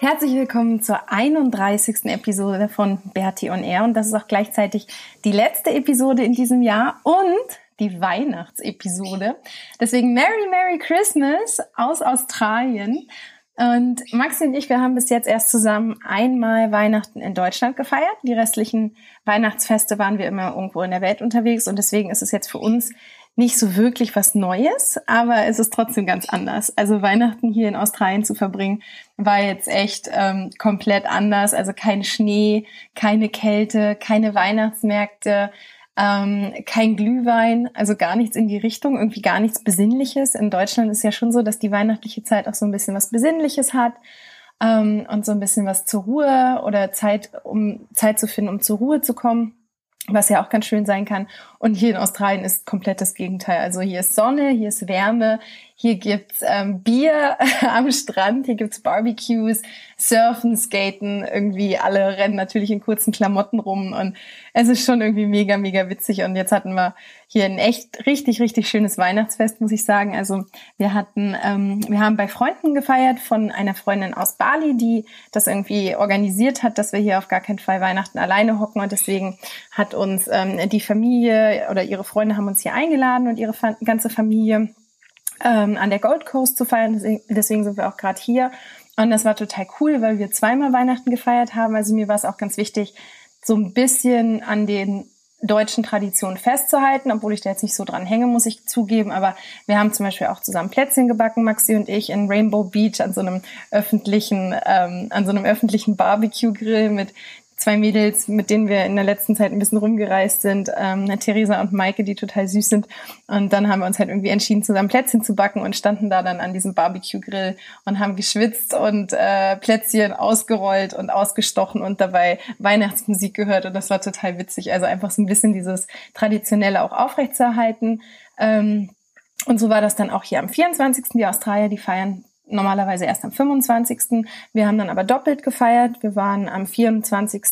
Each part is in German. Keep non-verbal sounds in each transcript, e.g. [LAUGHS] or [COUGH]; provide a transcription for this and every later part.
Herzlich willkommen zur 31. Episode von Bertie on Air und das ist auch gleichzeitig die letzte Episode in diesem Jahr und die Weihnachtsepisode. Deswegen Merry Merry Christmas aus Australien. Und Maxi und ich, wir haben bis jetzt erst zusammen einmal Weihnachten in Deutschland gefeiert. Die restlichen Weihnachtsfeste waren wir immer irgendwo in der Welt unterwegs und deswegen ist es jetzt für uns nicht so wirklich was Neues, aber es ist trotzdem ganz anders. Also Weihnachten hier in Australien zu verbringen, war jetzt echt ähm, komplett anders. Also kein Schnee, keine Kälte, keine Weihnachtsmärkte, ähm, kein Glühwein, also gar nichts in die Richtung, irgendwie gar nichts Besinnliches. In Deutschland ist ja schon so, dass die weihnachtliche Zeit auch so ein bisschen was Besinnliches hat ähm, und so ein bisschen was zur Ruhe oder Zeit, um Zeit zu finden, um zur Ruhe zu kommen was ja auch ganz schön sein kann. Und hier in Australien ist komplett das Gegenteil. Also hier ist Sonne, hier ist Wärme, hier gibt's ähm, Bier [LAUGHS] am Strand, hier gibt's Barbecues, Surfen, Skaten, irgendwie alle rennen natürlich in kurzen Klamotten rum und es ist schon irgendwie mega, mega witzig. Und jetzt hatten wir hier ein echt richtig, richtig schönes Weihnachtsfest, muss ich sagen. Also wir hatten, ähm, wir haben bei Freunden gefeiert von einer Freundin aus Bali, die das irgendwie organisiert hat, dass wir hier auf gar keinen Fall Weihnachten alleine hocken und deswegen hat uns ähm, die Familie oder ihre Freunde haben uns hier eingeladen und ihre ganze Familie ähm, an der Gold Coast zu feiern. Deswegen sind wir auch gerade hier. Und das war total cool, weil wir zweimal Weihnachten gefeiert haben. Also mir war es auch ganz wichtig, so ein bisschen an den deutschen Traditionen festzuhalten, obwohl ich da jetzt nicht so dran hänge, muss ich zugeben. Aber wir haben zum Beispiel auch zusammen Plätzchen gebacken, Maxi und ich, in Rainbow Beach an so einem öffentlichen, ähm, an so einem öffentlichen Barbecue-Grill mit zwei Mädels, mit denen wir in der letzten Zeit ein bisschen rumgereist sind, ähm, Theresa und Maike, die total süß sind. Und dann haben wir uns halt irgendwie entschieden, zusammen Plätzchen zu backen und standen da dann an diesem Barbecue-Grill und haben geschwitzt und äh, Plätzchen ausgerollt und ausgestochen und dabei Weihnachtsmusik gehört. Und das war total witzig. Also einfach so ein bisschen dieses Traditionelle auch aufrechtzuerhalten. Ähm, und so war das dann auch hier am 24. Die Australier, die feiern normalerweise erst am 25. Wir haben dann aber doppelt gefeiert. Wir waren am 24.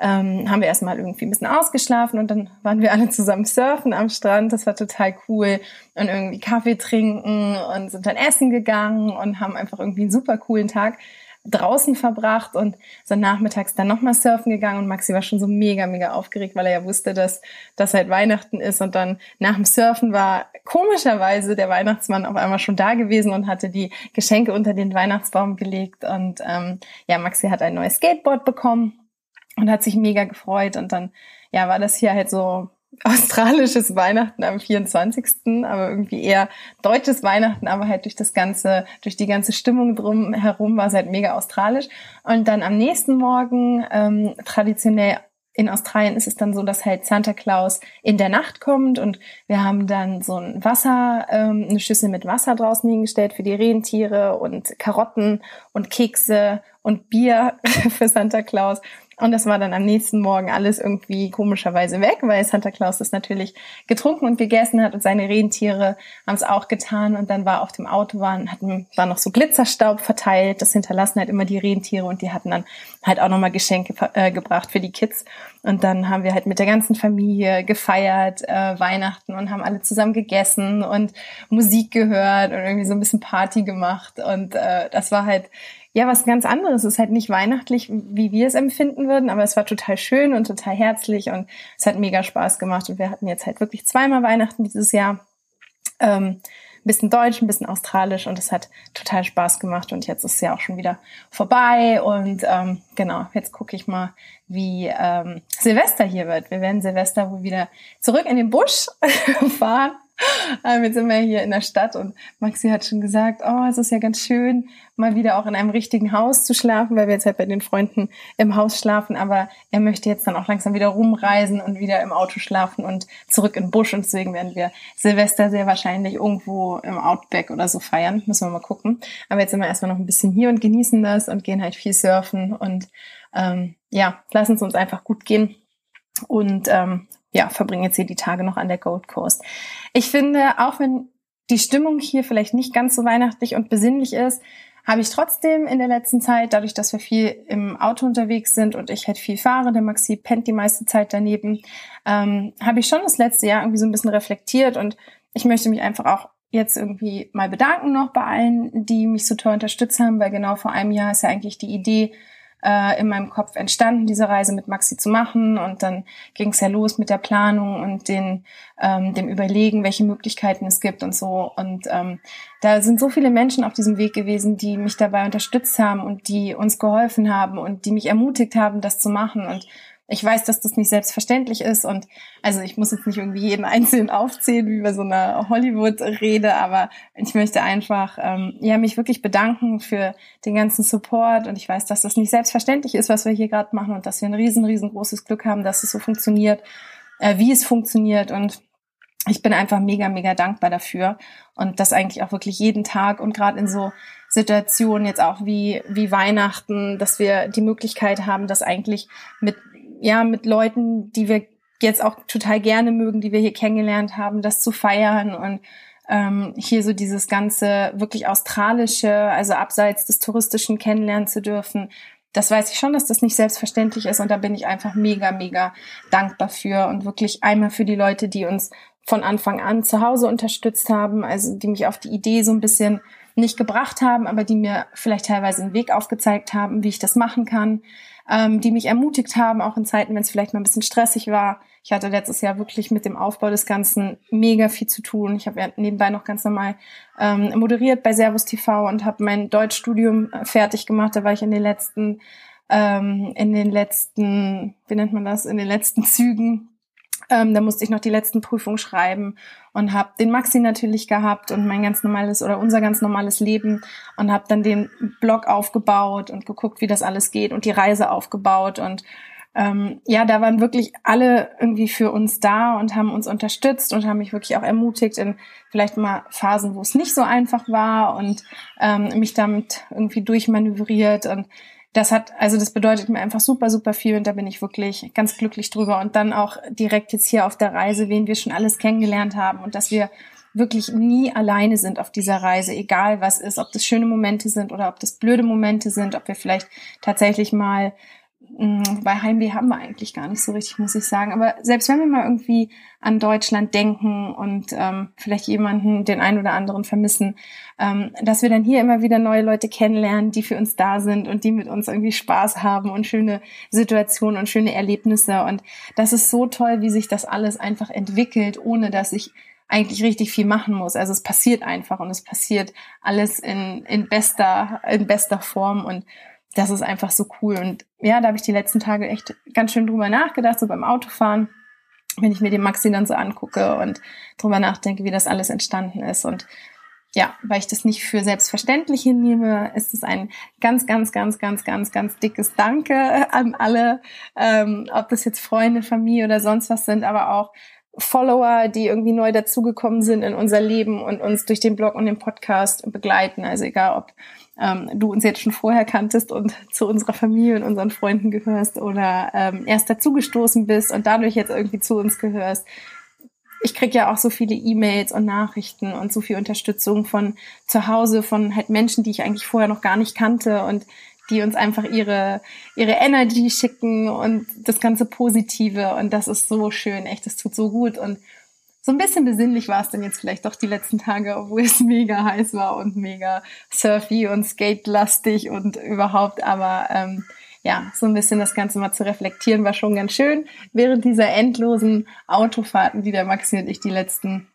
Ähm, haben wir erstmal irgendwie ein bisschen ausgeschlafen und dann waren wir alle zusammen surfen am Strand. Das war total cool. Und irgendwie Kaffee trinken und sind dann essen gegangen und haben einfach irgendwie einen super coolen Tag draußen verbracht und so nachmittags dann nochmal surfen gegangen. Und Maxi war schon so mega, mega aufgeregt, weil er ja wusste, dass das halt Weihnachten ist. Und dann nach dem Surfen war komischerweise der Weihnachtsmann auf einmal schon da gewesen und hatte die Geschenke unter den Weihnachtsbaum gelegt. Und ähm, ja, Maxi hat ein neues Skateboard bekommen und hat sich mega gefreut. Und dann ja, war das hier halt so australisches Weihnachten am 24., aber irgendwie eher deutsches Weihnachten, aber halt durch das ganze, durch die ganze Stimmung drum herum war es halt mega australisch. Und dann am nächsten Morgen, ähm, traditionell in Australien ist es dann so, dass halt Santa Claus in der Nacht kommt und wir haben dann so ein Wasser, ähm, eine Schüssel mit Wasser draußen hingestellt für die Rentiere und Karotten und Kekse und Bier [LAUGHS] für Santa Claus. Und das war dann am nächsten Morgen alles irgendwie komischerweise weg, weil Santa Claus das natürlich getrunken und gegessen hat und seine Rentiere haben es auch getan. Und dann war auf dem Auto waren, hatten, war noch so Glitzerstaub verteilt. Das hinterlassen halt immer die Rentiere und die hatten dann halt auch nochmal Geschenke äh, gebracht für die Kids. Und dann haben wir halt mit der ganzen Familie gefeiert, äh, Weihnachten und haben alle zusammen gegessen und Musik gehört und irgendwie so ein bisschen Party gemacht. Und äh, das war halt ja was ganz anderes. Es ist halt nicht weihnachtlich, wie wir es empfinden würden, aber es war total schön und total herzlich und es hat mega Spaß gemacht. Und wir hatten jetzt halt wirklich zweimal Weihnachten dieses Jahr. Ähm, ein bisschen deutsch, ein bisschen australisch und es hat total Spaß gemacht und jetzt ist es ja auch schon wieder vorbei und ähm, genau, jetzt gucke ich mal, wie ähm, Silvester hier wird. Wir werden Silvester wohl wieder zurück in den Busch [LAUGHS] fahren Ähm, jetzt sind wir hier in der Stadt und Maxi hat schon gesagt, oh, es ist ja ganz schön, mal wieder auch in einem richtigen Haus zu schlafen, weil wir jetzt halt bei den Freunden im Haus schlafen, aber er möchte jetzt dann auch langsam wieder rumreisen und wieder im Auto schlafen und zurück in den Busch. Und deswegen werden wir Silvester sehr wahrscheinlich irgendwo im Outback oder so feiern, müssen wir mal gucken. Aber jetzt sind wir erstmal noch ein bisschen hier und genießen das und gehen halt viel surfen. Und ähm, ja, lassen es uns einfach gut gehen. Und ähm, ja, verbringe jetzt hier die Tage noch an der Gold Coast. Ich finde, auch wenn die Stimmung hier vielleicht nicht ganz so weihnachtlich und besinnlich ist, habe ich trotzdem in der letzten Zeit, dadurch, dass wir viel im Auto unterwegs sind und ich halt viel fahre, der Maxi pennt die meiste Zeit daneben, ähm, habe ich schon das letzte Jahr irgendwie so ein bisschen reflektiert und ich möchte mich einfach auch jetzt irgendwie mal bedanken noch bei allen, die mich so toll unterstützt haben, weil genau vor einem Jahr ist ja eigentlich die Idee äh, in meinem Kopf entstanden, diese Reise mit Maxi zu machen. Und dann ging es ja los mit der Planung und den, ähm, dem Überlegen, welche Möglichkeiten es gibt und so. Und ähm, da sind so viele Menschen auf diesem Weg gewesen, die mich dabei unterstützt haben und die uns geholfen haben und die mich ermutigt haben, das zu machen. Und ich weiß, dass das nicht selbstverständlich ist und also ich muss jetzt nicht irgendwie jeden [LAUGHS] einzelnen aufzählen wie bei so einer Hollywood-Rede, aber ich möchte einfach ähm, ja mich wirklich bedanken für den ganzen Support und ich weiß, dass das nicht selbstverständlich ist, was wir hier gerade machen und dass wir ein riesen riesengroßes Glück haben, dass es so funktioniert, äh, wie es funktioniert und ich bin einfach mega mega dankbar dafür und das eigentlich auch wirklich jeden Tag und gerade in so Situationen jetzt auch wie wie Weihnachten, dass wir die Möglichkeit haben, das eigentlich mit ja, mit Leuten, die wir jetzt auch total gerne mögen, die wir hier kennengelernt haben, das zu feiern und ähm, hier so dieses ganze wirklich australische, also abseits des touristischen kennenlernen zu dürfen. Das weiß ich schon, dass das nicht selbstverständlich ist und da bin ich einfach mega, mega dankbar für und wirklich einmal für die Leute, die uns von Anfang an zu Hause unterstützt haben, also die mich auf die Idee so ein bisschen nicht gebracht haben, aber die mir vielleicht teilweise einen Weg aufgezeigt haben, wie ich das machen kann ähm, die mich ermutigt haben, auch in Zeiten, wenn es vielleicht mal ein bisschen stressig war. Ich hatte letztes Jahr wirklich mit dem Aufbau des Ganzen mega viel zu tun. Ich habe ja nebenbei noch ganz normal ähm, moderiert bei Servus TV und habe mein Deutschstudium äh, fertig gemacht. Da war ich in den letzten, ähm, in den letzten, wie nennt man das, in den letzten [LAUGHS] Zügen ähm, da musste ich noch die letzten Prüfungen schreiben und habe den Maxi natürlich gehabt und mein ganz normales oder unser ganz normales Leben und habe dann den Blog aufgebaut und geguckt, wie das alles geht und die Reise aufgebaut und ähm, ja, da waren wirklich alle irgendwie für uns da und haben uns unterstützt und haben mich wirklich auch ermutigt in vielleicht mal Phasen, wo es nicht so einfach war und ähm, mich damit irgendwie durchmanövriert und das hat, also das bedeutet mir einfach super, super viel und da bin ich wirklich ganz glücklich drüber. Und dann auch direkt jetzt hier auf der Reise, wen wir schon alles kennengelernt haben und dass wir wirklich nie alleine sind auf dieser Reise, egal was ist, ob das schöne Momente sind oder ob das blöde Momente sind, ob wir vielleicht tatsächlich mal Mm, bei Heimweh haben wir eigentlich gar nicht so richtig, muss ich sagen. Aber selbst wenn wir mal irgendwie an Deutschland denken und ähm, vielleicht jemanden, den einen oder anderen vermissen, ähm, dass wir dann hier immer wieder neue Leute kennenlernen, die für uns da sind und die mit uns irgendwie Spaß haben und schöne Situationen und schöne Erlebnisse. Und das ist so toll, wie sich das alles einfach entwickelt, ohne dass ich eigentlich richtig viel machen muss. Also es passiert einfach und es passiert alles in, in bester, in bester Form und das ist einfach so cool. Und ja, da habe ich die letzten Tage echt ganz schön drüber nachgedacht, so beim Autofahren, wenn ich mir den Maxi dann so angucke und drüber nachdenke, wie das alles entstanden ist. Und ja, weil ich das nicht für selbstverständlich hinnehme, ist es ein ganz, ganz, ganz, ganz, ganz, ganz dickes Danke an alle, ähm, ob das jetzt Freunde, Familie oder sonst was sind, aber auch Follower, die irgendwie neu dazugekommen sind in unser Leben und uns durch den Blog und den Podcast begleiten. Also egal, ob ähm, du uns jetzt schon vorher kanntest und zu unserer Familie und unseren Freunden gehörst oder ähm, erst dazugestoßen bist und dadurch jetzt irgendwie zu uns gehörst. Ich krieg ja auch so viele E-Mails und Nachrichten und so viel Unterstützung von zu Hause, von halt Menschen, die ich eigentlich vorher noch gar nicht kannte und die uns einfach ihre, ihre Energy schicken und das ganze Positive. Und das ist so schön, echt, das tut so gut. Und so ein bisschen besinnlich war es dann jetzt vielleicht doch die letzten Tage, obwohl es mega heiß war und mega surfy und skate-lastig und überhaupt. Aber ähm, ja, so ein bisschen das Ganze mal zu reflektieren war schon ganz schön. Während dieser endlosen Autofahrten, die der Maxi und ich die letzten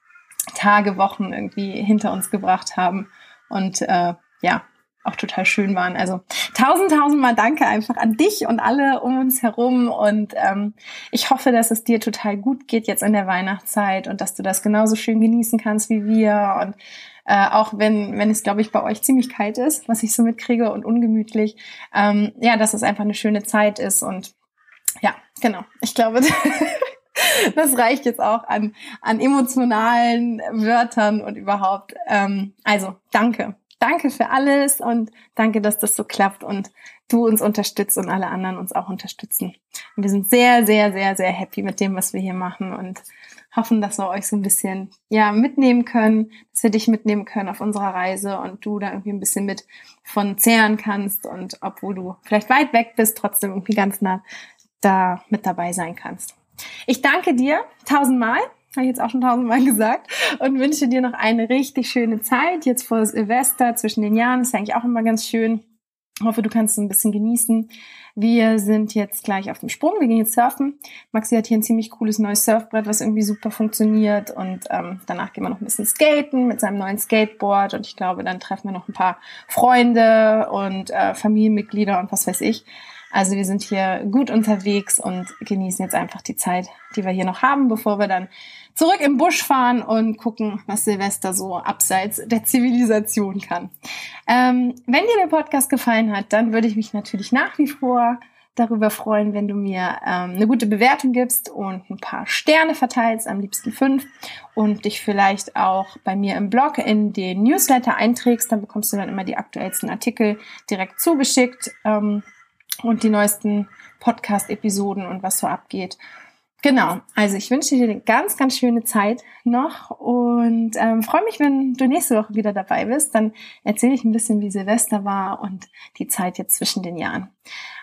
Tage, Wochen irgendwie hinter uns gebracht haben. Und äh, ja, auch total schön waren. Also tausend, tausendmal danke einfach an dich und alle um uns herum. Und ähm, ich hoffe, dass es dir total gut geht jetzt in der Weihnachtszeit und dass du das genauso schön genießen kannst wie wir. Und äh, auch wenn, wenn es, glaube ich, bei euch ziemlich kalt ist, was ich so mitkriege und ungemütlich, ähm, ja, dass es einfach eine schöne Zeit ist. Und ja, genau. Ich glaube, [LAUGHS] das reicht jetzt auch an, an emotionalen Wörtern und überhaupt. Ähm, also, danke danke für alles und danke, dass das so klappt und du uns unterstützt und alle anderen uns auch unterstützen. Und wir sind sehr, sehr, sehr, sehr happy mit dem, was wir hier machen und hoffen, dass wir euch so ein bisschen, ja, mitnehmen können, dass wir dich mitnehmen können auf unserer Reise und du da irgendwie ein bisschen mit von zehren kannst und obwohl du vielleicht weit weg bist, trotzdem irgendwie ganz nah da mit dabei sein kannst. Ich danke dir tausendmal habe ich jetzt auch schon tausendmal [LAUGHS] gesagt, und wünsche dir noch eine richtig schöne Zeit. Jetzt vor Silvester zwischen den Jahren ist ja eigentlich auch immer ganz schön. Ich hoffe, du kannst es ein bisschen genießen. Wir sind jetzt gleich auf dem Sprung. Wir gehen jetzt surfen. Maxi hat hier ein ziemlich cooles neues Surfbrett, was irgendwie super funktioniert. Und ähm, danach gehen wir noch ein bisschen skaten mit seinem neuen Skateboard. Und ich glaube, dann treffen wir noch ein paar Freunde und äh, Familienmitglieder und was weiß ich. Also wir sind hier gut unterwegs und genießen jetzt einfach die Zeit, die wir hier noch haben, bevor wir dann zurück im Busch fahren und gucken, was Silvester so abseits der Zivilisation kann. Ähm, wenn dir der Podcast gefallen hat, dann würde ich mich natürlich nach wie vor darüber freuen, wenn du mir ähm, eine gute Bewertung gibst und ein paar Sterne verteilst, am liebsten fünf, und dich vielleicht auch bei mir im Blog in den Newsletter einträgst. Dann bekommst du dann immer die aktuellsten Artikel direkt zugeschickt. Ähm, und die neuesten Podcast-Episoden und was so abgeht. Genau, also ich wünsche dir eine ganz, ganz schöne Zeit noch und ähm, freue mich, wenn du nächste Woche wieder dabei bist. Dann erzähle ich ein bisschen, wie Silvester war und die Zeit jetzt zwischen den Jahren.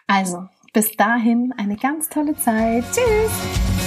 Also, bis dahin eine ganz tolle Zeit. Tschüss!